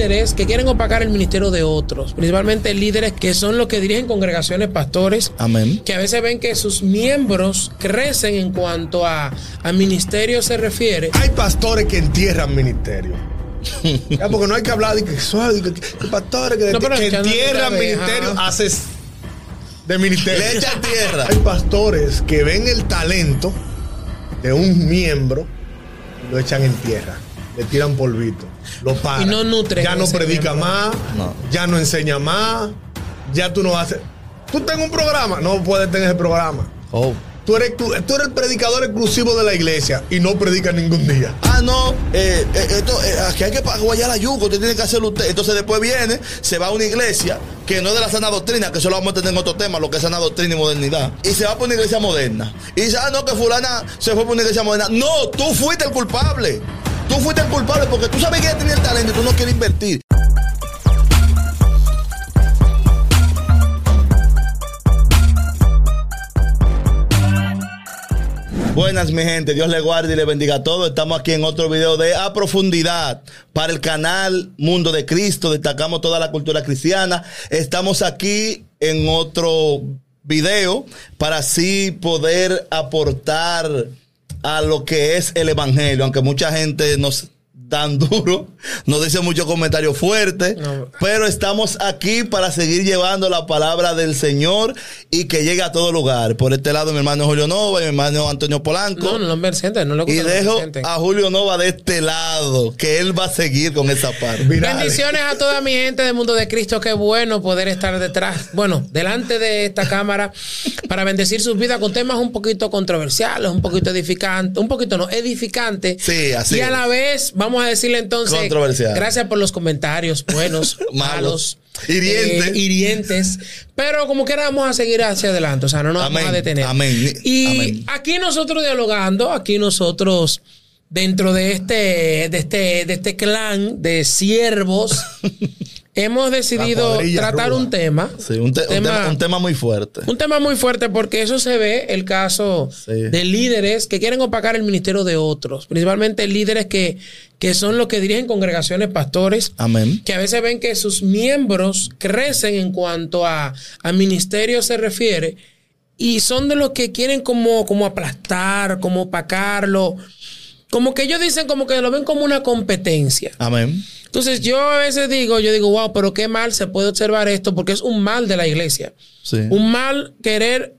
líderes que quieren opacar el ministerio de otros, principalmente líderes que son los que dirigen congregaciones, pastores, Amén. que a veces ven que sus miembros crecen en cuanto a, a ministerio se refiere. Hay pastores que entierran ministerio. Ya, porque no hay que hablar de que, que pastores que, No, entierran vez, ministerio, ajá. haces de ministerio. Le echan tierra. Hay pastores que ven el talento de un miembro y lo echan en tierra. Le tiran polvito. Lo paran. Y no nutren Ya no predica más. No. Ya no enseña más. Ya tú no haces. Tú tengas un programa. No puedes tener ese programa. Oh. Tú eres, tú, tú eres el predicador exclusivo de la iglesia y no predicas ningún día. Ah, no, eh, eh, esto, eh, aquí hay que guayar la yuca, usted tiene que hacerlo usted. Entonces después viene, se va a una iglesia que no es de la sana doctrina, que eso lo vamos a tener en otro tema, lo que es sana doctrina y modernidad. Y se va por una iglesia moderna. Y dice, ah, no, que fulana se fue por una iglesia moderna. No, tú fuiste el culpable. Tú fuiste el culpable porque tú sabes que ella tenía el talento y tú no quieres invertir. Buenas mi gente, Dios le guarde y le bendiga a todos. Estamos aquí en otro video de A Profundidad para el canal Mundo de Cristo. Destacamos toda la cultura cristiana. Estamos aquí en otro video para así poder aportar a lo que es el Evangelio, aunque mucha gente nos dan duro, nos dice muchos comentarios fuertes, No. pero estamos aquí para seguir llevando la palabra del Señor y que llegue a todo lugar. Por este lado, mi hermano Julio Nova y mi hermano Antonio Polanco. No, no lo presenten, no lo y dejo a Julio Nova de este lado, que él va a seguir con esa parte. Virales. Bendiciones a toda mi gente del mundo de Cristo. Qué bueno poder estar detrás, bueno, delante de esta cámara para bendecir sus vidas con temas un poquito controversiales, un poquito edificantes, un poquito no, edificantes. Sí, así Y a es. la vez, vamos a decirle entonces, Controversial. gracias por los comentarios buenos, Malos. malos, Hirientes. eh, hirientes. Pero como quiera vamos a seguir hacia adelante, o sea, no nos Amén, vamos a detener. amén, Y amén. aquí nosotros dialogando, aquí nosotros dentro de este, de este, de este clan de siervos, hemos decidido tratar ruda. un tema. Sí, un, te- un tema, un tema muy fuerte. un tema muy fuerte porque eso se ve el caso Sí. de líderes que quieren opacar el ministerio de otros, principalmente líderes que, que son los que dirigen congregaciones, pastores, Amén. que a veces ven que sus miembros crecen en cuanto a, a ministerio se refiere y son de los que quieren como, como aplastar, como opacarlo, como que ellos dicen como que lo ven como una competencia. Amén. Entonces yo a veces digo, yo digo, wow, pero qué mal se puede observar esto porque es un mal de la iglesia. Sí. Un mal querer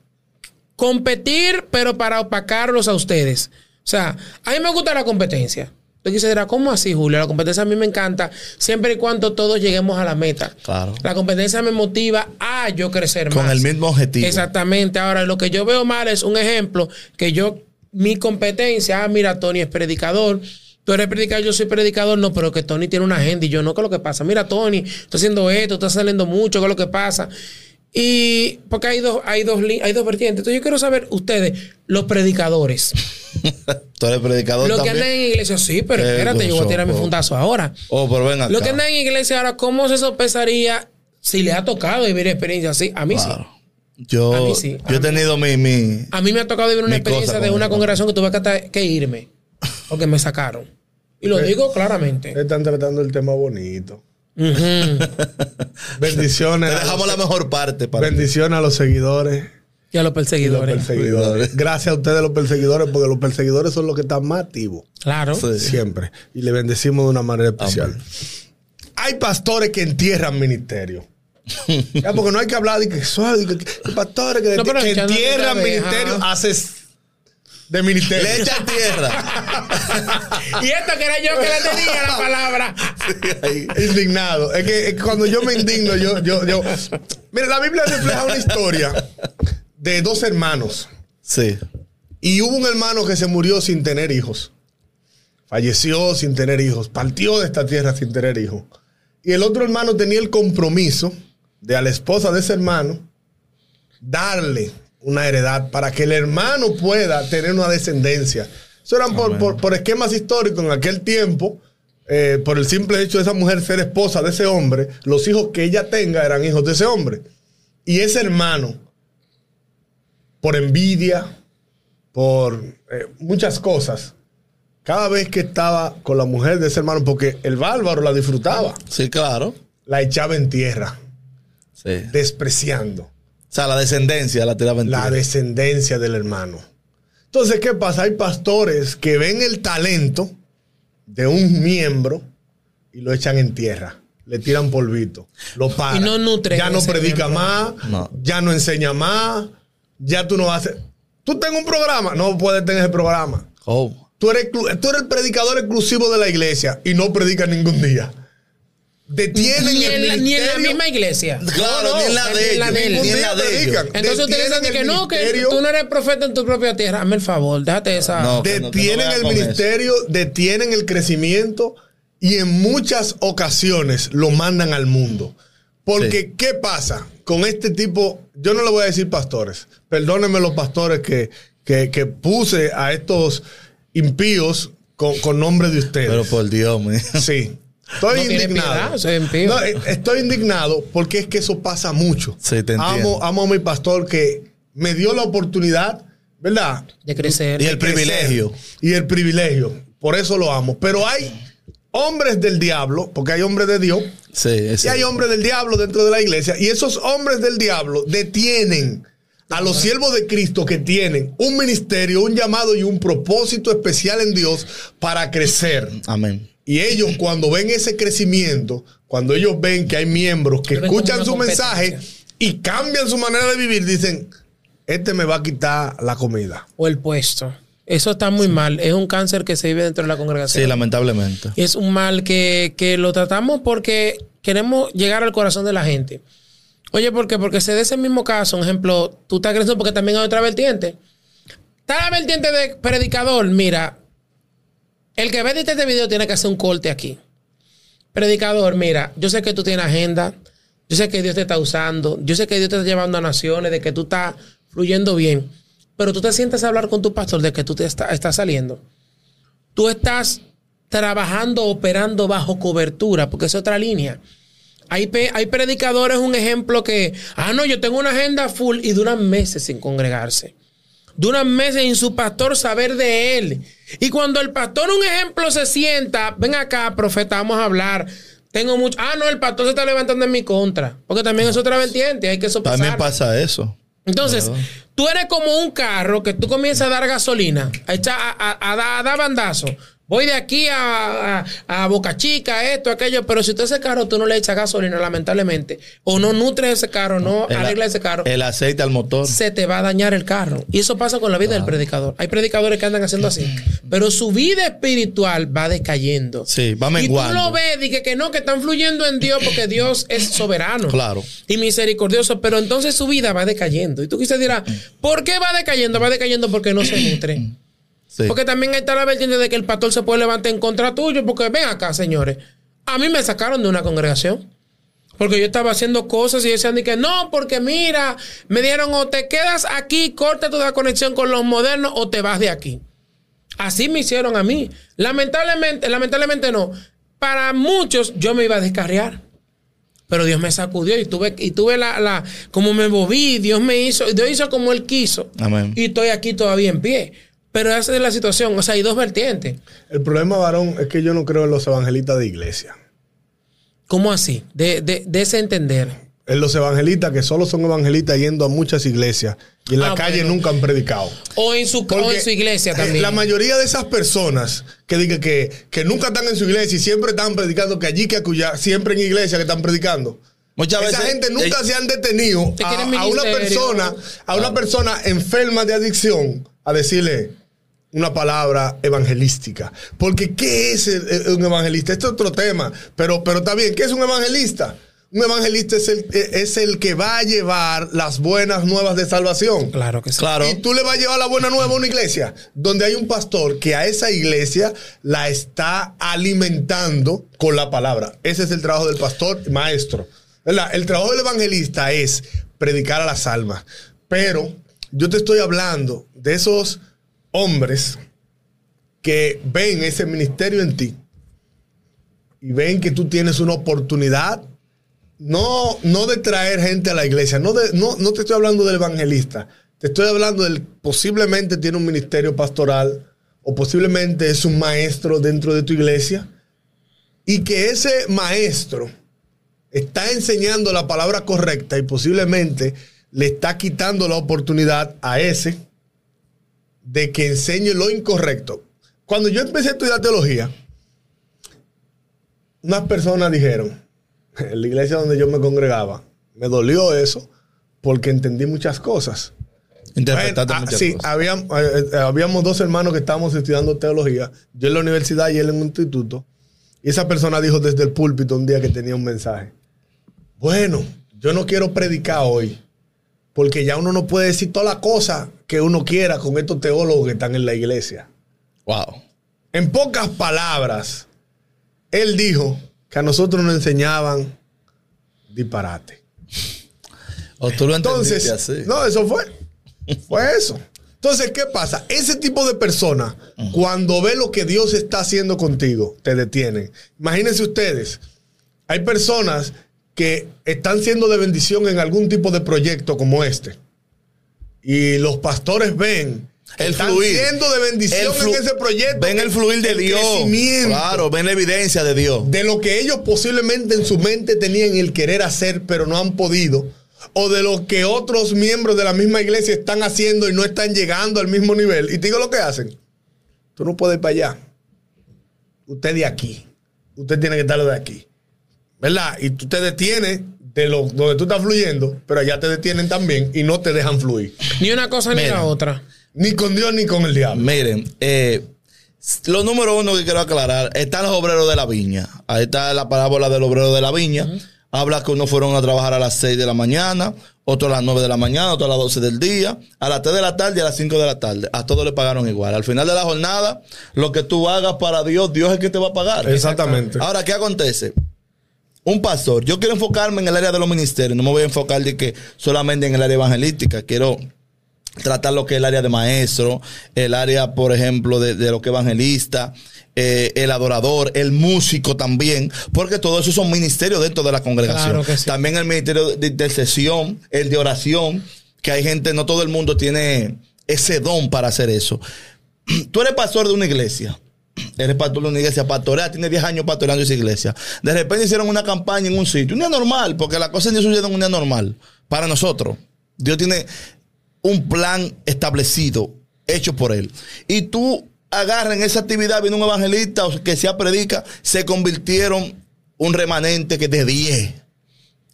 competir, pero para opacarlos a ustedes. O sea, a mí me gusta la competencia. Quise dirá, ¿cómo así, Julio? La competencia a mí me encanta siempre y cuando todos lleguemos a la meta. Claro. La competencia me motiva a yo crecer Con más. el mismo objetivo. Exactamente. Ahora, lo que yo veo mal es un ejemplo que yo, mi competencia, ah, mira, Tony es predicador. Tú eres predicador, yo soy predicador, no, pero que Tony tiene una agenda y yo no, ¿qué es lo que pasa? Mira, Tony, estoy haciendo esto, está saliendo mucho, ¿qué es lo que pasa? Y porque hay dos, hay dos, hay dos vertientes. Entonces yo quiero saber, ustedes, los predicadores, Tú eres predicador los que andan en iglesia, sí, pero espérate, yo voy a tirar mi fundazo ahora. Oh, pero ven acá. Los que andan en iglesia ahora, ¿cómo se sopesaría si le ha tocado vivir experiencia así? A mí sí. Claro. Yo, A mí sí, yo he mí. tenido mi, mi, A mí me ha tocado vivir una experiencia de una congregación que tuve que irme porque me sacaron. Y lo digo claramente. Están tratando el tema bonito. Bendiciones. Te dejamos los- la mejor parte para Bendiciones a los seguidores. Y a los perseguidores. Gracias a ustedes los perseguidores, porque los perseguidores son los que están más activos. Claro. Sí. Siempre. Y le bendecimos de una manera especial. Amén. Hay pastores que entierran ministerio. Ya, porque no hay que hablar de que, suave, que, que pastores que, No, que entierran otra vez, ministerio, ajá. haces de ministerio. Le echan tierra. y esto que era yo que le tenía la palabra. Ahí. Indignado. Es que, es que cuando yo me indigno, yo, yo, yo. Mira, la Biblia refleja una historia de dos hermanos. Sí. Y hubo un hermano que se murió sin tener hijos. Falleció sin tener hijos. Partió de esta tierra sin tener hijos. Y el otro hermano tenía el compromiso de a la esposa de ese hermano darle una heredad para que el hermano pueda tener una descendencia. Eso eran por, por- por esquemas históricos en aquel tiempo. eh, por el simple hecho de esa mujer ser esposa de ese hombre, los hijos que ella tenga eran hijos de ese hombre. Y ese hermano, por envidia, por eh, muchas cosas, cada vez que estaba con la mujer de ese hermano, porque el bárbaro la disfrutaba, Sí, claro. la echaba en tierra, Sí. despreciando O sea, la descendencia la tiraba en la descendencia del hermano. Entonces, ¿qué pasa? Hay pastores que ven el talento de un miembro y lo echan en tierra. Le tiran polvito, lo paran. Y no nutren Ya no predica miembro. más, No. ya no enseña más, ya tú no haces. Tú tengas un programa, no puedes tener ese programa. Oh. Tú eres, tú eres el predicador exclusivo de la iglesia y no predicas ningún día. Detienen Ni el en, la, ni en la misma iglesia. Claro, no, ni en la de ellos. de. Ni en la de ellos. Entonces ustedes dicen que no, que tú no eres profeta en tu propia tierra. Hazme el favor, déjate esa. No. detienen el ministerio, detienen el crecimiento y en muchas ocasiones lo mandan al mundo. Porque, Sí. ¿qué pasa con este tipo? Yo no le voy a decir pastores. Perdónenme los pastores que, que, que puse a estos impíos con, con nombre de ustedes. Pero por Dios, mío. Sí. Estoy No tiene indignado. piedad. No, eh, estoy indignado porque es que eso pasa mucho. Sí, te entiendo. amo, amo a mi pastor que me dio la oportunidad, ¿verdad? De crecer. Y el crecer. privilegio. Y el privilegio. Por eso lo amo. Pero hay hombres del diablo, porque hay hombres de Dios, Sí, es y hay hombres del diablo dentro de la iglesia. Y esos hombres del diablo detienen a los siervos de Cristo que tienen un ministerio, un llamado y un propósito especial en Dios para crecer. Amén. Y ellos cuando ven ese crecimiento, cuando ellos ven que hay miembros que escuchan su mensaje y cambian su manera de vivir, dicen, este me va a quitar la comida. O el puesto. Eso está muy mal. Es un cáncer que se vive dentro de la congregación. Sí, lamentablemente. es un mal que, que lo tratamos porque queremos llegar al corazón de la gente. Oye, ¿por qué? Porque se da ese mismo caso. Un ejemplo, tú estás creciendo porque también hay otra vertiente. Está la vertiente de predicador. Mira, el que ve este video tiene que hacer un corte aquí. Predicador, mira, yo sé que tú tienes agenda. Yo sé que Dios te está usando. Yo sé que Dios te está llevando a naciones, de que tú estás fluyendo bien. Pero tú te sientes a hablar con tu pastor de que tú te está- estás saliendo tú estás trabajando, operando bajo cobertura, porque es otra línea. Hay, hay predicadores, un ejemplo que, ah, no, yo tengo una agenda full y duran meses sin congregarse. Duran meses sin su pastor saber de él. Y cuando el pastor, un ejemplo, se sienta, ven acá, profeta, vamos a hablar. Tengo mucho. Ah, no, el pastor se está levantando en mi contra. Porque también es otra vertiente, hay que sopesar. También pasa eso. Entonces, Claro. tú eres como un carro que tú comienzas a dar gasolina, a, echar, a dar bandazo. Voy de aquí a, a- a Boca Chica, esto, aquello, pero si tú ese carro tú no le echas gasolina, lamentablemente, o no nutres ese carro, no El- arreglas ese carro, El aceite al motor. se te va a dañar el carro. Y eso pasa con la vida del predicador. Hay predicadores que andan haciendo así, pero su vida espiritual va decayendo. Sí, va Y tú menguando. lo ves y que, que no, que están fluyendo en Dios porque Dios es soberano. Claro. Y misericordioso, pero entonces su vida va decayendo. Y tú quizás dirás, ¿por qué va decayendo? Va decayendo porque no se nutre. Sí. Porque también ahí está la vertiente de que el pastor se puede levantar en contra tuyo. Porque ven acá, señores. A mí me sacaron de una congregación. Porque yo estaba haciendo cosas y decían de que no, porque mira, me dieron o te quedas aquí, corta toda conexión con los modernos o te vas de aquí. Así me hicieron a mí. Lamentablemente, lamentablemente no. Para muchos yo me iba a descarriar. Pero Dios me sacudió y tuve, y tuve la, la, como me moví, Dios me hizo, Dios hizo como Él quiso. Amén. Y estoy aquí todavía en pie. Pero esa es la situación. O sea, hay dos vertientes. El problema, varón, es que yo no creo en los evangelistas de iglesia. ¿Cómo así? De, de, de ese entender. En los evangelistas que solo son evangelistas yendo a muchas iglesias y en la Ah, calle bueno. nunca han predicado. O en su, o en su iglesia eh, también. La mayoría de esas personas que digan que, que nunca están en su iglesia y siempre están predicando, que allí que acullá, siempre en iglesia que están predicando. Muchas Esa veces. gente nunca eh, se han detenido Te a, una persona, a una persona enferma de adicción a decirle una palabra evangelística. Porque ¿qué es el- el- un evangelista? Este es otro tema, pero, pero está bien. ¿Qué es un evangelista? Un evangelista es el, es el que va a llevar las buenas nuevas de salvación. Claro que sí. Claro. Y tú le vas a llevar la buena nueva a una iglesia donde hay un pastor que a esa iglesia la está alimentando con la palabra. Ese es el trabajo del pastor maestro. ¿verdad? El trabajo del evangelista es predicar a las almas. Pero yo te estoy hablando de esos hombres que ven ese ministerio en ti y ven que tú tienes una oportunidad no, no de traer gente a la iglesia, no, de, no, no te estoy hablando del evangelista, te estoy hablando del posiblemente tiene un ministerio pastoral o posiblemente es un maestro dentro de tu iglesia y que ese maestro está enseñando la palabra correcta y posiblemente le está quitando la oportunidad a ese de que enseñe lo incorrecto. Cuando yo empecé a estudiar teología, unas personas dijeron, en la iglesia donde yo me congregaba, me dolió eso porque entendí muchas cosas. Interpretaste Bueno, ah, muchas sí, cosas. habían- eh, eh, habíamos dos hermanos que estábamos estudiando teología, yo en la universidad y él en un instituto, y esa persona dijo desde el púlpito un día que tenía un mensaje. Bueno, yo no quiero predicar hoy, porque ya uno no puede decir todas las cosas que uno quiera con estos teólogos que están en la iglesia. Wow. En pocas palabras, él dijo que a nosotros nos enseñaban disparate. O tú lo Entonces, así. no, eso fue. Fue eso. Entonces, ¿qué pasa? Ese tipo de persona, cuando ve lo que Dios está haciendo contigo, te detienen. Imagínense ustedes, hay personas que están siendo de bendición en algún tipo de proyecto como este. Y los pastores ven El están fluir. siendo de bendición en ese proyecto. Ven el fluir de el Dios. Claro, ven la evidencia de Dios. de lo que ellos posiblemente en su mente tenían el querer hacer, pero no han podido, o de lo que otros miembros de la misma iglesia están haciendo y no están llegando al mismo nivel. Y te digo lo que hacen. Tú no puedes ir para allá. Usted de aquí. Usted tiene que estar de aquí. ¿Verdad? Y tú te detienes de lo, donde tú estás fluyendo, pero allá te detienen también y no te dejan fluir. Ni una cosa ni la otra. Ni con Dios ni con el diablo. Miren, eh, lo número uno que quiero aclarar, están los obreros de la viña. Ahí está la parábola del obrero de la viña. Habla que unos fueron a trabajar a las 6 de la mañana, otros a las 9 de la mañana, otros a las 12 del día, a las 3 de la tarde y a las 5 de la tarde. A todos le pagaron igual. Al final de la jornada, lo que tú hagas para Dios, Dios es el que te va a pagar. Exactamente. Ahora, ¿qué acontece? Un pastor, yo quiero enfocarme en el área de los ministerios, no me voy a enfocar de que solamente en el área evangelística, quiero tratar lo que es el área de maestro, el área, por ejemplo, de, de lo que es evangelista, eh, el adorador, el músico también, porque todo eso son ministerios dentro de la congregación. Claro que sí. También el ministerio de intercesión, el de oración, que hay gente, no todo el mundo tiene ese don para hacer eso. Tú eres pastor de una iglesia. Eres pastor de una iglesia, pastorea, tiene 10 años pastoreando esa iglesia. De repente hicieron una campaña en un sitio, un día normal, porque las cosas no suceden en un día normal. Para nosotros, Dios tiene un plan establecido, hecho por Él. Y tú agarras en esa actividad, viene un evangelista que sea predica, se convirtieron un remanente que de 10.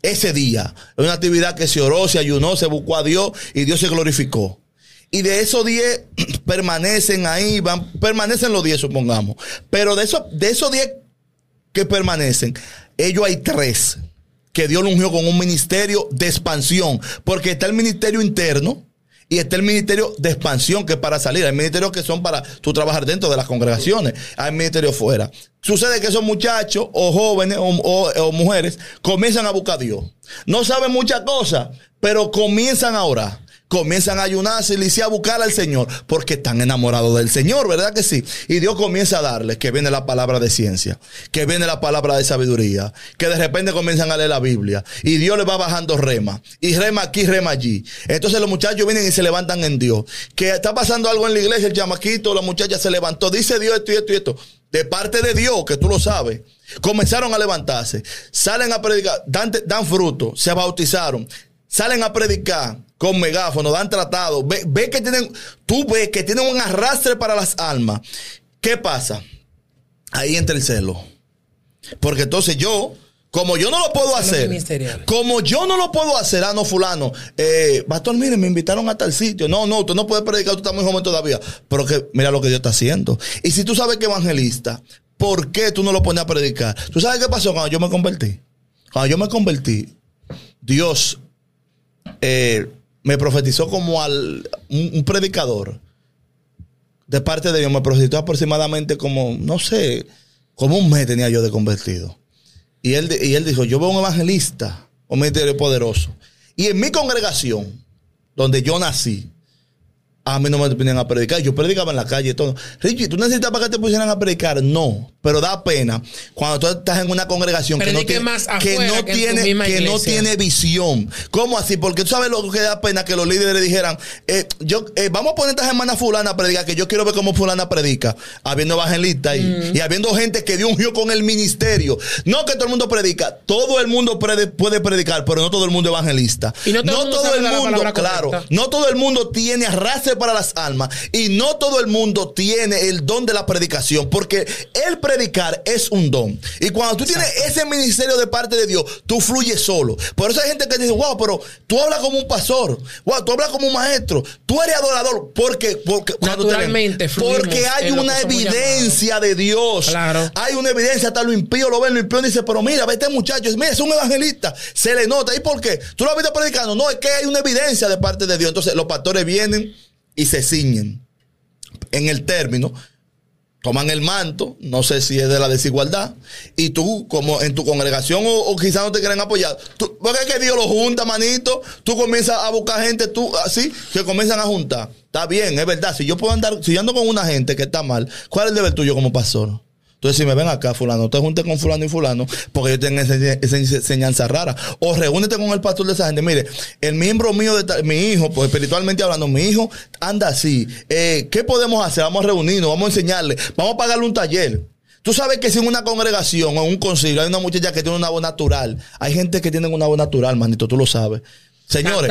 Ese día, es una actividad que se oró, se ayunó, se buscó a Dios y Dios se glorificó. Y de esos 10 permanecen ahí, van, permanecen los 10, supongamos. Pero de esos, de esos 10 que permanecen, ellos hay tres que Dios lo ungió con un ministerio de expansión. Porque está el ministerio interno y está el ministerio de expansión que es para salir. Hay ministerios que son para tú trabajar dentro de las congregaciones. Hay ministerios fuera. Sucede que esos muchachos o jóvenes o, o- o mujeres comienzan a buscar a Dios. No saben muchas cosas, pero comienzan a orar comienzan a ayunarse y le a buscar al Señor porque están enamorados del Señor, ¿verdad que sí? Y Dios comienza a darles que viene la palabra de ciencia, que viene la palabra de sabiduría, que de repente comienzan a leer la Biblia y Dios les va bajando rema y rema aquí, rema allí. Entonces los muchachos vienen y se levantan en Dios. Que está pasando algo en la iglesia, el chamaquito, la muchacha se levantó, dice Dios esto y esto y esto. De parte de Dios, que tú lo sabes, comenzaron a levantarse, salen a predicar, dan fruto, se bautizaron, salen a predicar con megáfono, dan tratado, ve, ve que tienen, tú ves que tienen un arrastre para las almas. ¿Qué pasa? Ahí entra el celo. Porque entonces yo, como yo no lo puedo hacer, como yo no lo puedo hacer, ah, no, fulano, eh, pastor, mire, me invitaron a tal sitio. No, no, usted no puede predicar, tú estás muy joven todavía. Pero que mira lo que Dios está haciendo. Y si tú sabes que evangelista, ¿por qué tú no lo pones a predicar? ¿Tú sabes qué pasó cuando yo me convertí? Cuando yo me convertí, Dios eh, me profetizó como al un, predicador de parte de Dios. Me profetizó aproximadamente como, no sé, como un mes tenía yo de convertido. Y él, y él dijo, yo veo un evangelista, un ministerio poderoso. Y en mi congregación, donde yo nací, a mí no me ponían a predicar. Yo predicaba en la calle y todo. Richie, ¿tú necesitabas que te pusieran a predicar? No, pero da pena cuando tú estás en una congregación que no tiene, más que no que tiene, que no tiene visión. ¿Cómo así? Porque tú sabes lo que da pena que los líderes le dijeran, eh, yo, eh, vamos a poner esta semana fulana a predicar, que yo quiero ver cómo fulana predica, habiendo evangelistas ahí, y habiendo gente que Dios ungió con el ministerio. No que todo el mundo predica, todo el mundo prede- puede predicar, pero no todo el mundo evangelista. Y no todo el mundo sabe dar la palabra claro, no todo el mundo tiene arrastre para las almas y no todo el mundo tiene el don de la predicación, porque el predicar es un don. Y cuando tú tienes ese ministerio de parte de Dios, tú fluyes solo. Por eso hay gente que dice, wow, pero tú hablas como un pastor, wow, tú hablas como un maestro, tú eres adorador, porque, porque Naturalmente porque hay una evidencia de Dios. Claro. Hay una evidencia, hasta lo impío lo ven, lo impío dice, pero mira, ve este muchacho, mira, es un evangelista, se le nota. ¿Y por qué? ¿Tú lo has visto predicando? No, es que hay una evidencia de parte de Dios. Entonces los pastores vienen y se ciñen en el término, toman el manto, no sé si es de la desigualdad, y tú, como en tu congregación, o, o quizás no te quieren apoyar, tú, porque es que Dios lo junta, manito, tú comienzas a buscar gente, tú, así, que comienzan a juntar. Está bien, es verdad, si yo puedo andar, si yo ando con una gente que está mal, ¿cuál es el deber tuyo como pastor? Entonces, si me ven acá, fulano, te juntes con fulano y fulano, porque yo tengo esa, esa enseñanza rara. O reúnete con el pastor de esa gente. Mire, el miembro mío, de ta- mi hijo, pues espiritualmente hablando, mi hijo anda así. Eh, ¿Qué podemos hacer? Vamos a reunirnos, vamos a enseñarle, vamos a pagarle un taller. Tú sabes que si en una congregación o en un concilio hay una muchacha que tiene una voz natural, hay gente que tiene una voz natural, manito, tú lo sabes. Señores,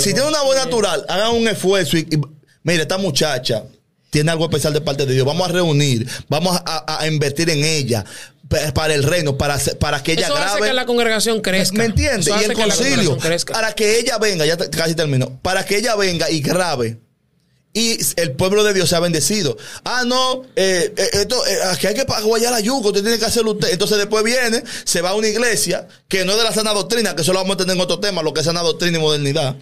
si tiene una voz natural, hagan un esfuerzo y, y- mire, esta muchacha tiene algo especial de parte de Dios. Vamos a reunir, vamos a, a- a invertir en ella pa- para el reino, para, para que ella Eso hace grabe. que la congregación crezca. ¿Me entiendes? Y hace el concilio, para que ella venga, ya casi termino, para que ella venga y grabe. Y el pueblo de Dios sea bendecido. Ah, no, eh, eh, esto, eh, aquí hay que guayar la yuca, usted tiene que hacerlo usted. Entonces después viene, se va a una iglesia que no es de la sana doctrina, que eso lo vamos a tener en otro tema, lo que es sana doctrina y modernidad.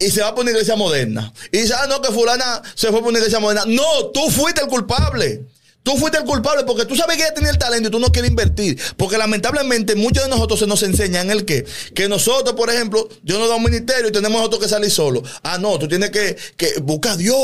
Y se va por una iglesia moderna. Y dice, ah, no, que fulana se fue por una iglesia moderna. No, tú fuiste el culpable. Tú fuiste el culpable porque tú sabes que ella tenía el talento y tú no quieres invertir. Porque lamentablemente muchos de nosotros se nos enseñan el que, que nosotros, por ejemplo, Dios nos da un ministerio y tenemos nosotros que salir solos. Ah, no, tú tienes que, que buscar a Dios,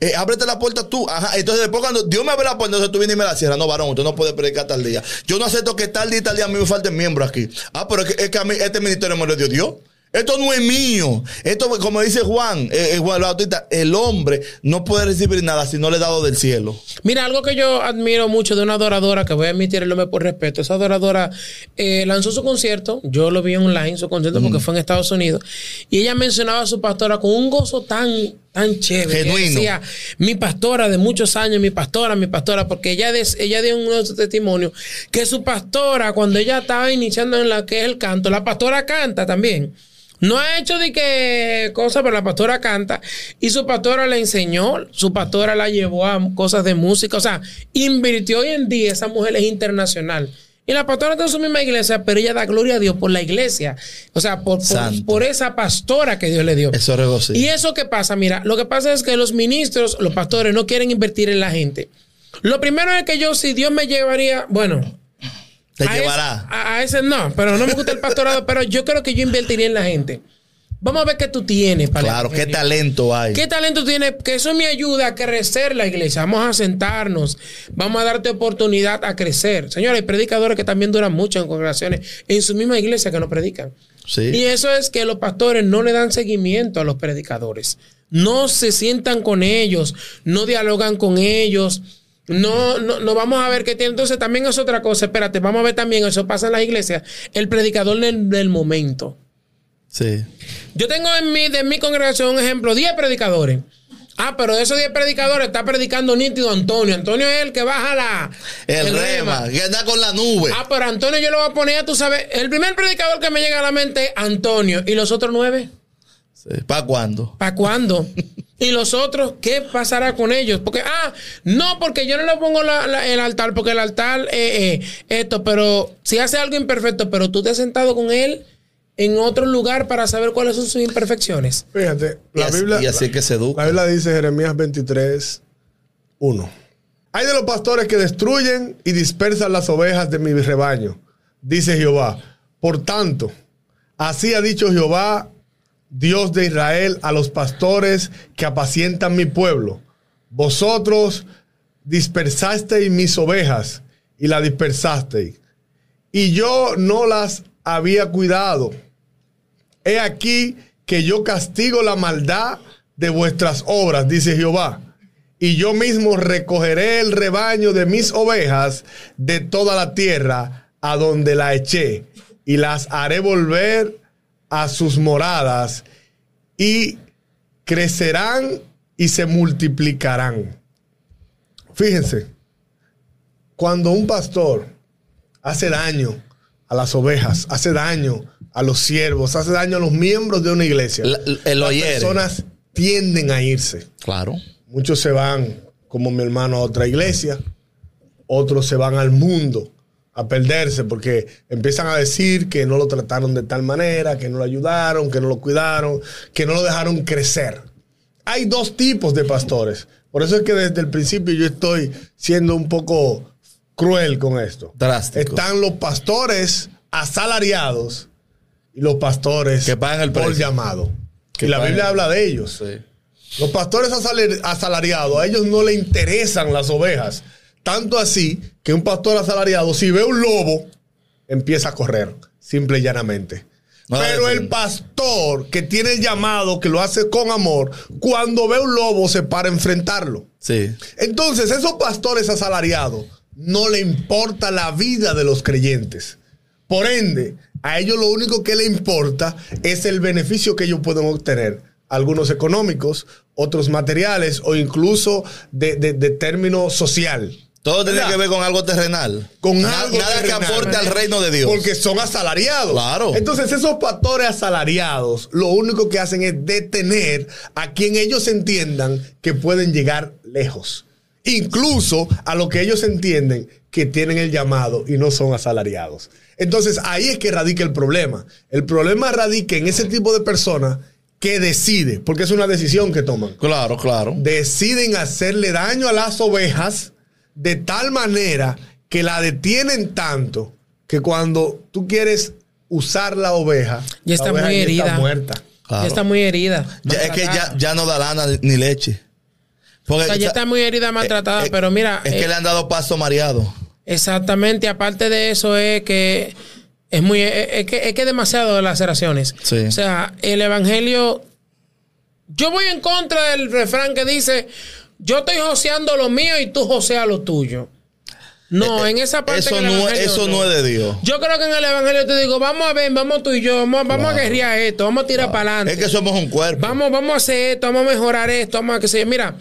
eh, ábrete la puerta tú. Ajá. Entonces después cuando Dios me abre la puerta, entonces tú vienes y me la cierras. No, varón, usted no puede predicar tal día. Yo no acepto que tal día y tal día a mí me falten miembros aquí. Ah, pero es que a mí este ministerio me lo dio Dios. Esto no es mío. Esto, como dice Juan, eh, eh, Juan Bautista, el hombre no puede recibir nada si no le he dado del cielo. Mira, algo que yo admiro mucho de una adoradora, que voy a admitir el nombre por respeto, esa adoradora eh, lanzó su concierto, yo lo vi online, su concierto, porque fue en Estados Unidos, y ella mencionaba a su pastora con un gozo tan, tan chévere. Genuino. Decía, mi pastora de muchos años, mi pastora, mi pastora, porque ella, des- ella dio uno de sus testimonios, que su pastora, cuando ella estaba iniciando en la que es el canto, la pastora canta también. No ha hecho de que cosa, pero la pastora canta y su pastora le enseñó, su pastora la llevó a cosas de música, o sea, invirtió hoy en día, esa mujer es internacional. Y la pastora está en su misma iglesia, pero ella da gloria a Dios por la iglesia, o sea, por, por, esa pastora que Dios le dio. Eso regocija. Y eso que pasa, mira, lo que pasa es que los ministros, los pastores, no quieren invertir en la gente. Lo primero es que yo, si Dios me llevaría, bueno, Te a llevará. ese- a, a ese no, pero no me gusta el pastorado, pero yo creo que yo invertiría en la gente. Vamos a ver qué tú tienes para claro, qué talento hay. ¿Qué talento tienes? Que eso me ayuda a crecer la iglesia. Vamos a sentarnos. Vamos a darte oportunidad a crecer. Señores, hay predicadores que también duran mucho en congregaciones en su misma iglesia que no predican. Sí. Y eso es que los pastores no le dan seguimiento a los predicadores. No se sientan con ellos, no dialogan con ellos. No, no, no vamos a ver qué tiene. Entonces también es otra cosa. Espérate, vamos a ver también, eso pasa en las iglesias. El predicador del, del momento. Sí. Yo tengo en mi, de mi congregación un ejemplo, 10 predicadores. Ah, pero de esos 10 predicadores está predicando nítido Antonio. Antonio es el que baja la... El, rema, que anda con la nube. Ah, pero Antonio yo lo voy a poner, tú sabes, el primer predicador que me llega a la mente es Antonio. ¿Y los otros nueve? ¿Para cuándo? ¿Para cuándo? ¿Y los otros qué pasará con ellos? Porque, ah, no, porque yo no le pongo la- la- el altar, porque el altar, eh, eh, esto, pero si hace algo imperfecto, pero tú te has sentado con él en otro lugar para saber cuáles son sus imperfecciones. Fíjate, Y la así- Biblia. y así que se educa. La Biblia dice Jeremías 23, 1. Hay de los pastores que destruyen y dispersan las ovejas de mi rebaño, dice Jehová. Por tanto, así ha dicho Jehová Dios de Israel, a los pastores que apacientan mi pueblo. Vosotros dispersasteis mis ovejas y las dispersasteis. Y yo no las había cuidado. He aquí que yo castigo la maldad de vuestras obras, dice Jehová. Y yo mismo recogeré el rebaño de mis ovejas de toda la tierra a donde la eché. Y las haré volver a sus moradas y crecerán y se multiplicarán. Fíjense, cuando un pastor hace daño a las ovejas, hace daño a los siervos, hace daño a los miembros de una iglesia, La- el las oyere. personas tienden a irse. Claro. Muchos se van, como mi hermano, a otra iglesia. Otros se van al mundo a perderse porque empiezan a decir que no lo trataron de tal manera, que no lo ayudaron, que no lo cuidaron, que no lo dejaron crecer. Hay dos tipos de pastores. Por eso es que desde el principio yo estoy siendo un poco cruel con esto. Drástico. Están los pastores asalariados y los pastores Que pagan el por llamado. Que y la Biblia habla de ellos. Los pastores asal- asalariados, a ellos no le interesan las ovejas. Tanto así que un pastor asalariado, si ve un lobo, empieza a correr, simple y llanamente. No, Pero el pastor que tiene el llamado, que lo hace con amor, cuando ve un lobo se para a enfrentarlo. Sí. Entonces, esos pastores asalariados no le importa la vida de los creyentes. Por ende, a ellos lo único que le importa es el beneficio que ellos pueden obtener. Algunos económicos, otros materiales o incluso de, de- de término social. Todo tiene ¿Verdad? que ver con algo terrenal. Con algo Nada que aporte al reino de Dios. Porque son asalariados. Claro. Entonces, esos pastores asalariados lo único que hacen es detener a quien ellos entiendan que pueden llegar lejos. Incluso a lo que ellos entienden que tienen el llamado y no son asalariados. Entonces, ahí es que radica el problema. El problema radica en ese tipo de personas que decide, porque es una decisión que toman Claro, claro. deciden hacerle daño a las ovejas de tal manera que la detienen tanto que cuando tú quieres usar la oveja, Ya está la oveja muy ya herida. está muerta. Claro. Ya está muy herida. Ya- es que ya, ya no da lana ni leche. Porque, O sea, ya está muy herida, maltratada, eh, pero mira, Es eh, que le han dado paso mareado. exactamente, aparte de eso es que es muy, es, que es que demasiado de laceraciones. Sí. O sea, el evangelio, yo voy en contra del refrán que dice, yo estoy joseando lo mío y tú joseas lo tuyo. No, en esa parte Eh, Eso, en el no, es- evangelio eso no es de Dios. Yo creo que en el evangelio te digo, vamos a ver, vamos tú y yo, vamos, vamos a guerrear esto, vamos a tirar para adelante. Es que somos un cuerpo. Vamos, vamos a hacer esto, vamos a mejorar esto, vamos a que se. Mira,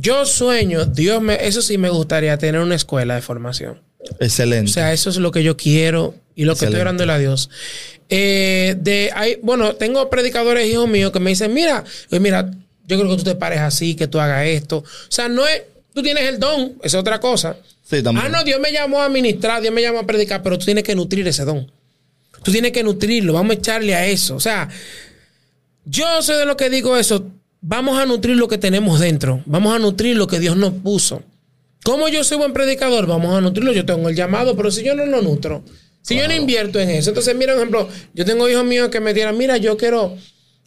yo sueño, Dios me, eso sí me gustaría tener una escuela de formación. Excelente. O sea, eso es lo que yo quiero y lo que estoy orando a Dios. Eh, de hay, bueno, tengo predicadores hijos míos que me dicen, mira, eh, mira, yo creo que tú te pares así, que tú hagas esto. O sea, no es, tú tienes el don, es otra cosa. sí, también. Ah, no, Dios me llamó a ministrar, Dios me llamó a predicar, pero tú tienes que nutrir ese don. Tú tienes que nutrirlo, vamos a echarle a eso. O sea, yo soy de lo que digo eso. Vamos a nutrir lo que tenemos dentro. Vamos a nutrir lo que Dios nos puso. ¿Cómo yo soy buen predicador? Vamos a nutrirlo. Yo tengo el llamado, pero si yo no lo nutro, si yo no invierto en eso. Entonces, mira, por ejemplo, yo tengo hijos míos que me dieran, mira, yo quiero,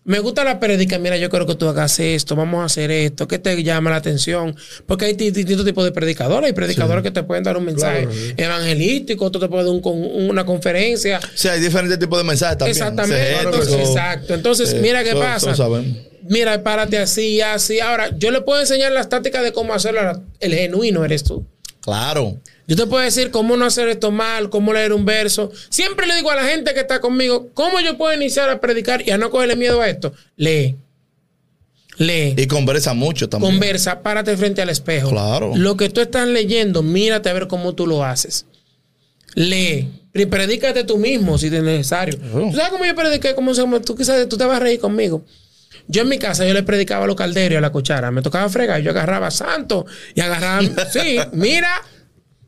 me gusta la prédica, mira, yo quiero que tú hagas esto, vamos a hacer esto, ¿qué te llama la atención? Porque hay di- distintos tipos de predicadores. Hay predicadores que te pueden dar un mensaje Claro, sí. evangelístico, otro te puede dar un una conferencia. Sí, hay diferentes tipos de mensajes también. Exactamente. Exacto. Entonces, mira qué pasa. Mira, párate así, así. Ahora, yo le puedo enseñar las tácticas de cómo hacerlo. El genuino eres tú. Claro. Yo te puedo decir cómo no hacer esto mal, cómo leer un verso. Siempre le digo a la gente que está conmigo, ¿cómo yo puedo iniciar a predicar y a no cogerle miedo a esto? Lee. Lee. Y conversa mucho también. Conversa, párate frente al espejo. Claro. Lo que tú estás leyendo, mírate a ver cómo tú lo haces. Lee. Y predícate tú mismo si es necesario. Oh. ¿Tú sabes cómo yo prediqué? ¿Cómo se- tú quizás tú te vas a reír conmigo. Yo en mi casa yo le predicaba a los calderos y a la cuchara. Me tocaba fregar. Yo agarraba santo y agarraba. sí, mira.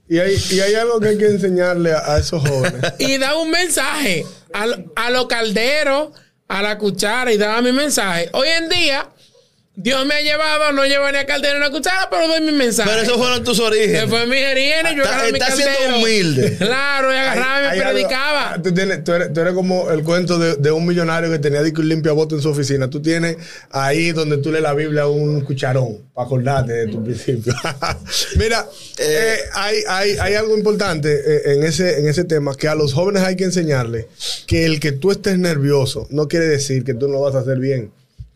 Y hay, y hay algo que hay que enseñarle a, a esos jóvenes. Y daba un mensaje a, a los calderos, a la cuchara y daba mi mensaje. Hoy en día, Dios me ha llevado, no llevo ni a cartera ni una cuchara, pero doy mi mensaje. Pero esos fueron tus Que orígenes. fue mi higiene, yo Está- agarraba mi está siendo humilde. Claro, y agarraba y me hay predicaba. ah, tú, tienes- tú eres, tú eres como el cuento de, de un millonario que tenía un limpiabote en su oficina. Tú tienes ahí donde tú lees la Biblia un cucharón para acordarte de tu principio. Mira, eh, hay, hay, hay algo importante eh, en, ese, en ese tema que a los jóvenes hay que enseñarles que el que tú estés nervioso no quiere decir que tú no lo vas a hacer bien.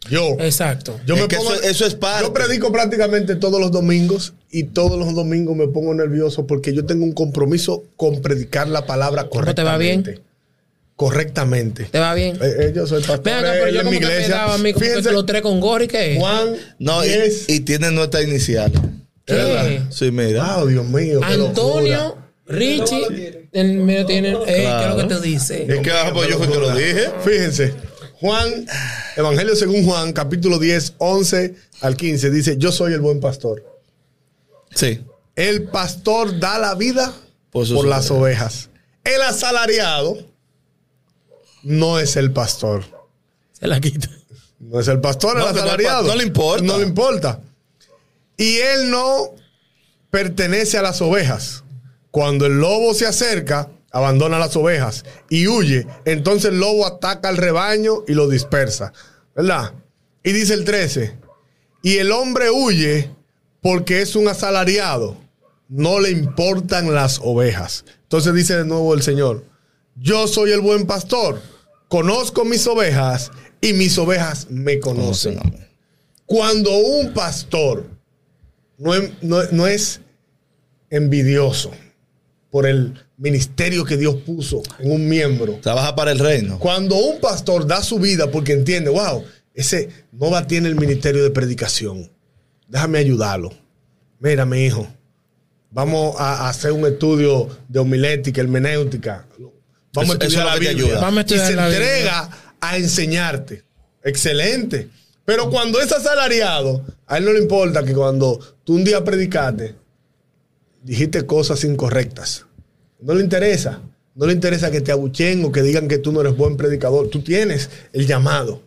Yo, Exacto. yo Es me pongo, eso- eso es parte. Yo predico prácticamente todos los domingos y todos los domingos me pongo nervioso porque yo tengo un compromiso con predicar la palabra ¿Cómo te va correctamente. bien? Correctamente. ¿Te va bien? Eh, eh, yo soy pastor Ven acá, eh, pero yo en como mi iglesia. a mí Fíjense, los tres con gorro y qué. Juan No, y, 10. y tienen nuestra inicial. ¿Qué? Sí, mira. Wow, Dios mío. Antonio. Richie, el mío tiene, eh, ¿qué es lo que te dice? Es que ah, pues yo fue que lo dije. Fíjense, Juan, Evangelio según Juan, capítulo 10, 11 al 15, dice, yo soy el buen pastor. Sí. El pastor da la vida Por las ovejas. El asalariado no es el pastor. Se la quita. No es el pastor, el no asalariado. no le importa. No le importa. Y él no pertenece a las ovejas. Cuando el lobo se acerca, abandona las ovejas y huye. Entonces el lobo ataca al rebaño y lo dispersa. ¿Verdad? Y dice el 13. Y el hombre huye porque es un asalariado. No le importan las ovejas. Entonces dice de nuevo el Señor. Yo soy el buen pastor. Conozco mis ovejas y mis ovejas me conocen. Cuando un pastor no, es- no- no es envidioso por el ministerio que Dios puso en un miembro, Trabaja para el reino. cuando un pastor da su vida porque entiende, wow, ese Nova tiene el ministerio de predicación, déjame ayudarlo. Mira, mi hijo, vamos a, hacer un estudio de homilética, hermenéutica. Vamos Eso- a estudiar la Biblia. ayuda. Vamos a y estudiar se la Biblia. entrega a enseñarte. Excelente. Pero cuando es asalariado, a él no le importa que cuando tú un día predicaste, dijiste cosas incorrectas. No le interesa. No le interesa que te abuchen o que digan que tú no eres buen predicador. Tú tienes el llamado.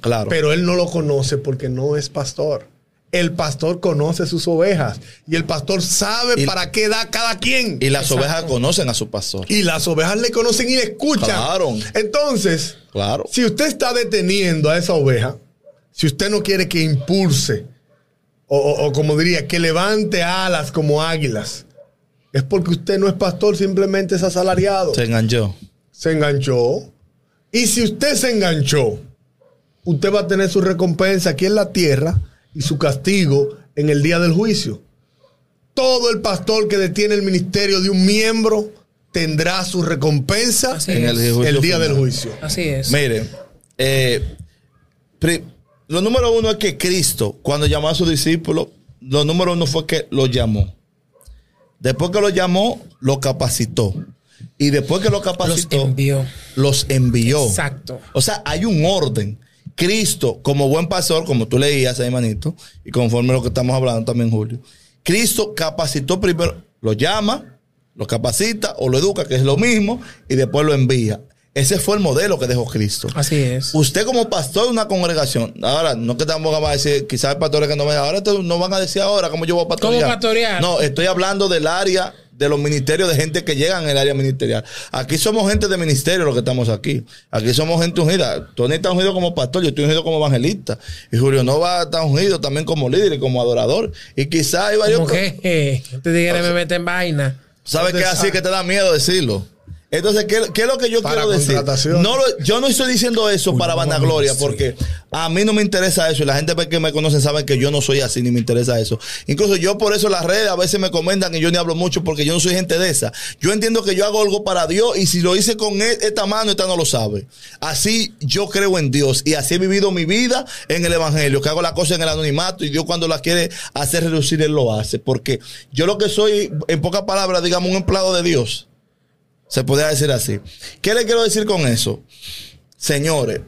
Claro. Pero él no lo conoce porque no es pastor. El pastor conoce sus ovejas y el pastor sabe Y- para qué da cada quien. y las Exacto. ovejas conocen a su pastor. Y las ovejas le conocen y le escuchan. Claro. Entonces, Claro. si usted está deteniendo a esa oveja, si usted no quiere que impulse, o, o- o como diría, que levante alas como águilas, es porque usted no es pastor, simplemente es asalariado. Se enganchó. Se enganchó. Y si usted se enganchó, usted va a tener su recompensa aquí en la tierra y su castigo en el día del juicio. Todo el pastor que detiene el ministerio de un miembro tendrá su recompensa Así En el día final. del juicio. Así es. Miren, eh, pri- lo número uno es que Cristo, cuando llamó a sus discípulos, lo número uno fue que los llamó. Después que los llamó, los capacitó. Y después que los Los capacitó, envió. los envió. Exacto. O sea, hay un orden. Cristo, como buen pastor, como tú leías, hermanito, y conforme a lo que estamos hablando también, Julio, Cristo capacitó primero, lo llama, lo capacita o lo educa, que es lo mismo, y después lo envía. Ese fue el modelo que dejó Cristo. Así es. Usted como pastor de una congregación, ahora no que estamos a decir, quizás hay pastores que no ven, ahora te- no van a decir ahora cómo yo voy a pastorear. ¿Cómo pastorear? No, estoy hablando del área de los ministerios de gente que llegan en el área ministerial. Aquí somos gente de ministerio los que estamos aquí. Aquí somos gente ungida. Tony está ungido como pastor, yo estoy ungido como evangelista. Y Julio Nova está ungido también como líder y como adorador. Y quizás hay varios... Como que este tigre me mete en vaina. ¿Sabes qué? Así que te da miedo decirlo. Entonces, ¿qué, qué es lo que yo Para quiero decir? No lo- yo no estoy diciendo eso para vanagloria, porque a mí no me interesa eso. Y la gente que me conoce sabe que yo no soy así, ni me interesa eso. Incluso yo por eso las redes a veces me comentan y yo ni hablo mucho porque yo no soy gente de esa. Yo entiendo que yo hago algo para Dios y si lo hice con e- esta mano, esta no lo sabe. Así yo creo en Dios y así he vivido mi vida en el Evangelio, que hago la cosa en el anonimato y Dios cuando la quiere hacer reducir, Él lo hace. Porque yo lo que soy, en pocas palabras, digamos, un empleado de Dios. Se podría decir así. ¿Qué le quiero decir con eso? Señores,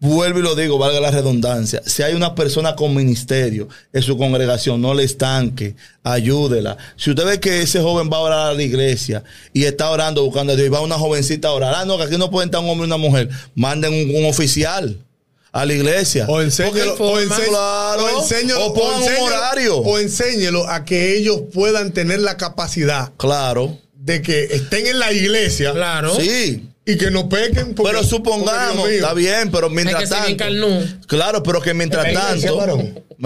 vuelvo y lo digo, valga la redundancia. Si hay una persona con ministerio en su congregación, no le estanque, ayúdela. Si usted ve que ese joven va a orar a la iglesia y está orando, buscando a Dios, y va una jovencita a orar, ah, no, que aquí no pueden estar un hombre y una mujer, manden un, un oficial. a la iglesia. O enséñelo, o, ense- Claro. o enséñelo, O pongan un enséñelo- horario. o enséñelo a que ellos puedan tener la capacidad Claro. De que estén en la iglesia Claro. Sí. y que no pequen. porque- Pero supongamos, está bien, pero Hay mientras que tanto. Claro, pero que mientras tanto.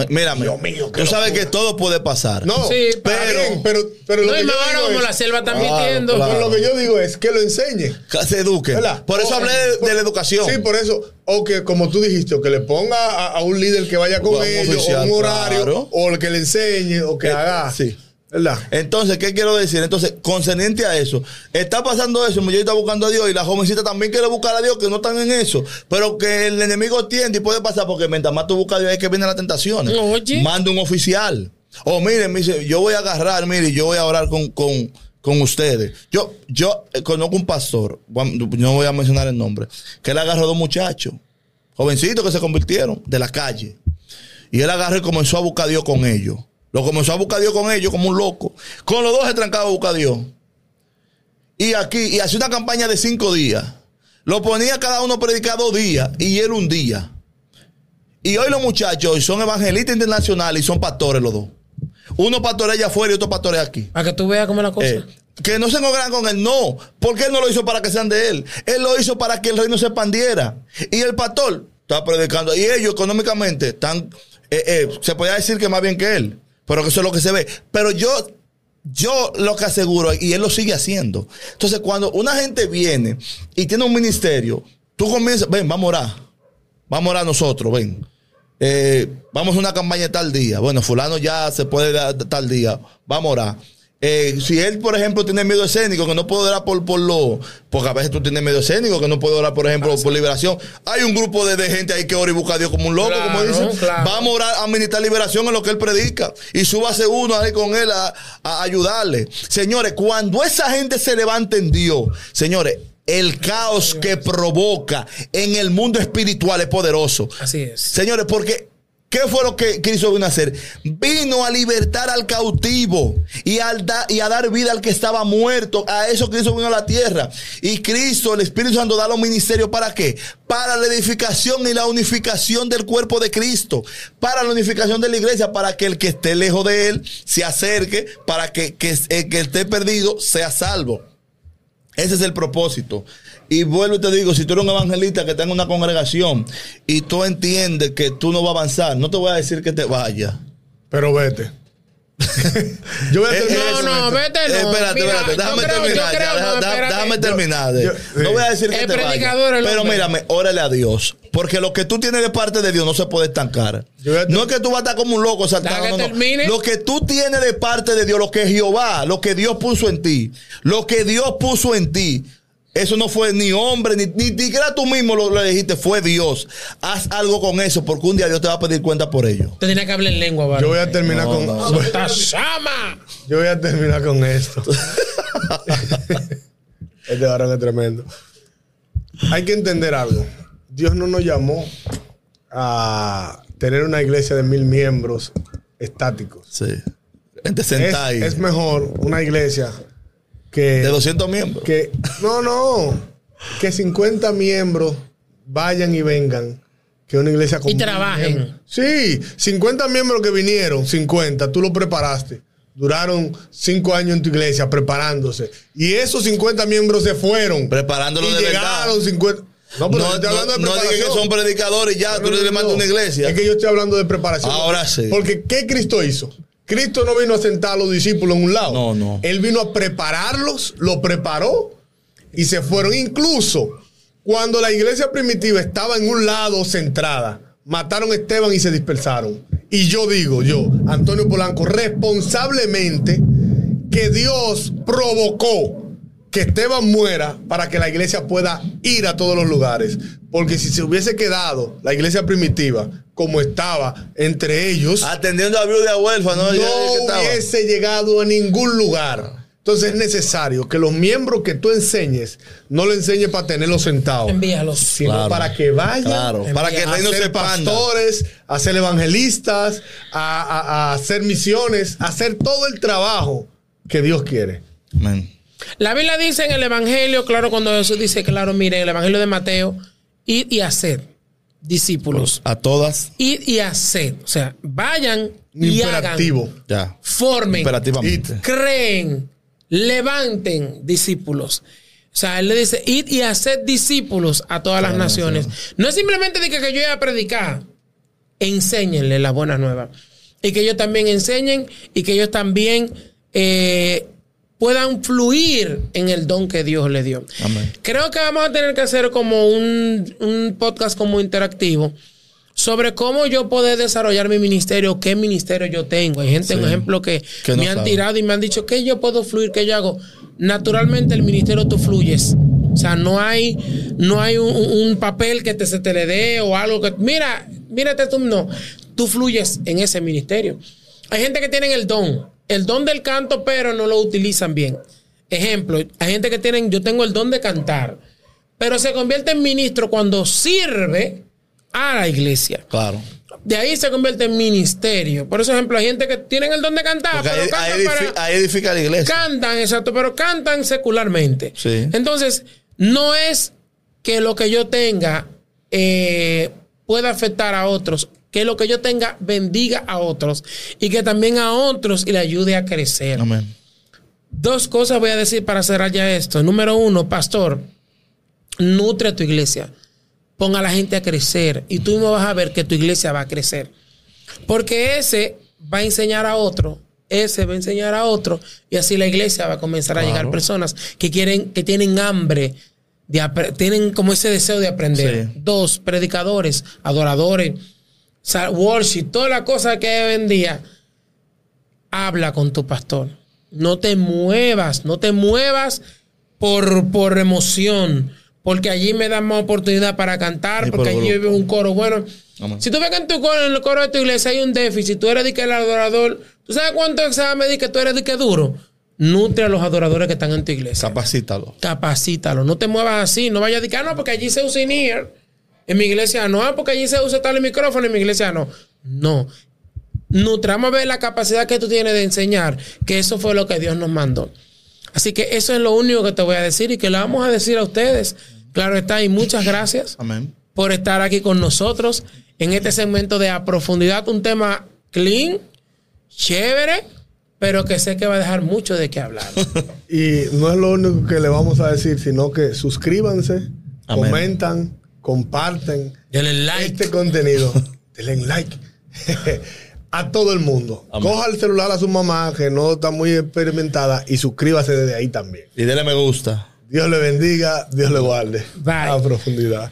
Mírame, Dios mío, tú sabes locura. que todo puede pasar. No, Sí, pero, pero- pero, pero lo No, que y yo más ahora digo como es- la selva está Claro, mintiendo. claro. pero lo que yo digo es que lo enseñe. Que se. ¿verdad? Por eso hablé de, de la educación. Sí, por eso. O que, como tú dijiste, o que le ponga a, a un líder que vaya con O a un ellos, o un horario, claro. o el que le enseñe, o que Eh, haga. sí. ¿Verdad? Entonces, ¿qué quiero decir? Entonces, concerniente a eso, está pasando eso, yo está buscando a Dios y la jovencita también quiere buscar a Dios, que no están en eso, pero que el enemigo tiende y puede pasar porque mientras más tú buscas a Dios es que vienen las tentaciones. Oye. Manda un oficial. O miren, me dice, yo voy a agarrar, mire, yo voy a orar con, con, con ustedes. Yo, yo eh, conozco un pastor, no voy a mencionar el nombre, que él agarró a dos muchachos, jovencitos que se convirtieron de la calle. Y él agarró y comenzó a buscar a Dios con ellos. Lo comenzó a buscar a Dios con ellos como un loco. Con los dos se trancaba a buscar a Dios. Y aquí, y hacía una campaña de cinco días. Lo ponía cada uno a predicar dos días y él un día. Y hoy los muchachos son evangelistas internacionales y son pastores los dos. Uno pastorea allá afuera y otro pastorea aquí. Para que tú veas cómo es la cosa. Eh, que no se congregan con él, no, porque él no lo hizo para que sean de él, él lo hizo para que el reino se expandiera. Y el pastor está predicando, y ellos económicamente están, eh, eh, se podría decir que más bien que él, pero eso es lo que se ve. Pero yo, yo lo que aseguro, y él lo sigue haciendo. Entonces, cuando una gente viene y tiene un ministerio, tú comienzas, ven, vamos a orar, vamos a orar nosotros, ven. Eh, vamos a una campaña tal día. Bueno, fulano ya se puede dar tal día. Vamos a orar. Eh, si él, por ejemplo, tiene miedo escénico, que no puede orar por, por lo. Porque a veces tú tienes miedo escénico, que no puede orar, por ejemplo, por liberación. Hay un grupo de, de gente ahí que ora y busca a Dios como un loco, como dicen. claro. Vamos a orar, a ministrar liberación en lo que él predica. Y súbase uno ahí con él a, a ayudarle. Señores, cuando esa gente se levanta en Dios, señores, el caos que provoca en el mundo espiritual es poderoso. Así es. Señores, porque ¿qué fue lo que Cristo vino a hacer? Vino a libertar al cautivo y, al y a dar vida al que estaba muerto. A eso Cristo vino a la tierra. Y Cristo, el Espíritu Santo, da los ministerios para qué? Para la edificación y la unificación del cuerpo de Cristo. Para la unificación de la iglesia, para que el que esté lejos de él se acerque, para que, que el que esté perdido sea salvo. Ese es el propósito. Y vuelvo y te digo, si tú eres un evangelista que tenga una congregación y tú entiendes que tú no vas a avanzar, no te voy a decir que te vayas. Pero vete. yo voy a Eh, terminar No, no, vete, no. Eh, espérate, Mira, espérate, déjame creo- terminar. creo, ya, no, déjame terminar. yo- no sí. voy a decir que te predicador vayas. el Pero mírame, órale a Dios. Porque lo que tú tienes de parte de Dios no se puede estancar. No es que tú vas a estar como un loco saltando. No. Lo que tú tienes de parte de Dios, lo que Jehová, lo que Dios puso en ti, lo que Dios puso en ti. Eso no fue ni hombre, ni, ni siquiera tú mismo lo, lo dijiste, fue Dios. Haz algo con eso, porque un día Dios te va a pedir cuenta por ello. Te tenía que hablar en lengua, ¿vale? Yo voy a terminar No, con. no, ¡Esta llama! Yo voy a terminar con esto. este varón es tremendo. Hay que entender algo. Dios no nos llamó a tener una iglesia de mil miembros estáticos. Sí. Gente Es, es mejor una iglesia que, de 200 miembros. que. No, no. Que 50 miembros vayan y vengan. Que una iglesia con Y trabajen. miembros. Sí, 50 miembros que vinieron, 50, tú lo preparaste. Duraron 5 años en tu iglesia preparándose. Y esos 50 miembros se fueron. Preparándolo y de llegaron verdad. 50. No, pero No, yo estoy hablando de no, no digas preparación. que son predicadores y ya, tú No, le no, mandas no. una iglesia. Es que yo estoy hablando de preparación. Ahora sí. Porque ¿qué Cristo hizo? Cristo no vino a sentar a los discípulos en un lado. No, no. Él vino a prepararlos, lo preparó y se fueron. Incluso cuando la iglesia primitiva estaba en un lado centrada, mataron a Esteban y se dispersaron. Y yo digo, yo, Antonio Polanco, responsablemente que Dios provocó que Esteban muera para que la iglesia pueda ir a todos los lugares. Porque si se hubiese quedado la iglesia primitiva como estaba entre ellos, Atendiendo a viuda y a huérfano. no estaba. hubiese llegado a ningún lugar. Entonces es necesario que los miembros que tú enseñes no lo enseñes para tenerlos sentados, Envíalos. sino Claro. para que vayan Claro, para que el a reino ser pastores, a ser evangelistas, a, a- a hacer misiones, a hacer todo el trabajo que Dios quiere. Amén. La Biblia dice en el Evangelio, claro, cuando Jesús dice, claro, mire, el Evangelio de Mateo, ir y hacer. Discípulos. A todas. Id y haced. O sea, vayan y Imperativo. hagan. Ya. Formen. Imperativamente. Creen. Levanten discípulos. O sea, él le dice, id y haced discípulos a todas las naciones. No es simplemente de que, que yo voy a predicar. Enséñenle las buenas nuevas. Y que ellos también enseñen y que ellos también eh, puedan fluir en el don que Dios le dio. Amén. Creo que vamos a tener que hacer como un, un podcast como interactivo sobre cómo yo poder desarrollar mi ministerio, qué ministerio yo tengo. Hay gente, un ejemplo, que, Que no me han sabe. tirado y me han dicho que yo puedo fluir, que yo hago. Naturalmente el ministerio tú fluyes. O sea, no hay, no hay un, un papel que te, se te le dé o algo que... Mira, mírate tú, no. Tú fluyes en ese ministerio. Hay gente que tienen el don, el don del canto, pero no lo utilizan bien. Ejemplo, hay gente que tienen, yo tengo el don de cantar, pero se convierte en ministro cuando sirve a la iglesia. Claro. De ahí se convierte en ministerio. Por eso, ejemplo, hay gente que tienen el don de cantar, Porque pero ahí, cantan, ahí para- ahí edifica la iglesia. cantan, exacto, pero cantan secularmente. Sí. Entonces, no es que lo que yo tenga eh, pueda afectar a otros, que lo que yo tenga bendiga a otros y que también a otros y le ayude a crecer. Amén. Dos cosas voy a decir para cerrar ya esto. Número uno, pastor, nutre a tu iglesia. Ponga a la gente a crecer y tú mismo vas a ver que tu iglesia va a crecer. Porque ese va a enseñar a otro, ese va a enseñar a otro y así la iglesia va a comenzar a llegar personas que quieren, que tienen hambre, de tienen como ese deseo de aprender. Sí. Dos, predicadores, adoradores, worship, toda la cosa que hay hoy en día habla con tu pastor. No te muevas, no te muevas por, por emoción, porque allí me dan más oportunidad para cantar, por porque allí grupo. veo un coro. Bueno, Amén. si tú ves que en tu coro, en el coro de tu iglesia hay un déficit, tú eres de que el adorador, ¿tú sabes cuánto examen de que tú eres de que duro? Nutre a los adoradores que están en tu iglesia. Capacítalo. Capacítalo, no te muevas así, no vayas a decir, ah, no, porque allí se usa in-ear. En mi iglesia no, ah, porque allí se usa tal el micrófono, en mi iglesia no. No. Nutramos a ver la capacidad que tú tienes de enseñar, que eso fue lo que Dios nos mandó. Así que eso es lo único que te voy a decir y que le vamos a decir a ustedes. Claro está, y muchas gracias Amén. por estar aquí con nosotros en este segmento de a profundidad, un tema clean, chévere, pero que sé que va a dejar mucho de qué hablar. Y no es lo único que le vamos a decir, sino que suscríbanse, Amén. comentan, comparten Denle like. este contenido. Denle like. a todo el mundo. Amén. Coja el celular a su mamá, que no está muy experimentada, y suscríbase desde ahí también. Y dele me gusta. Dios le bendiga, Dios le guarde. Bye. A profundidad.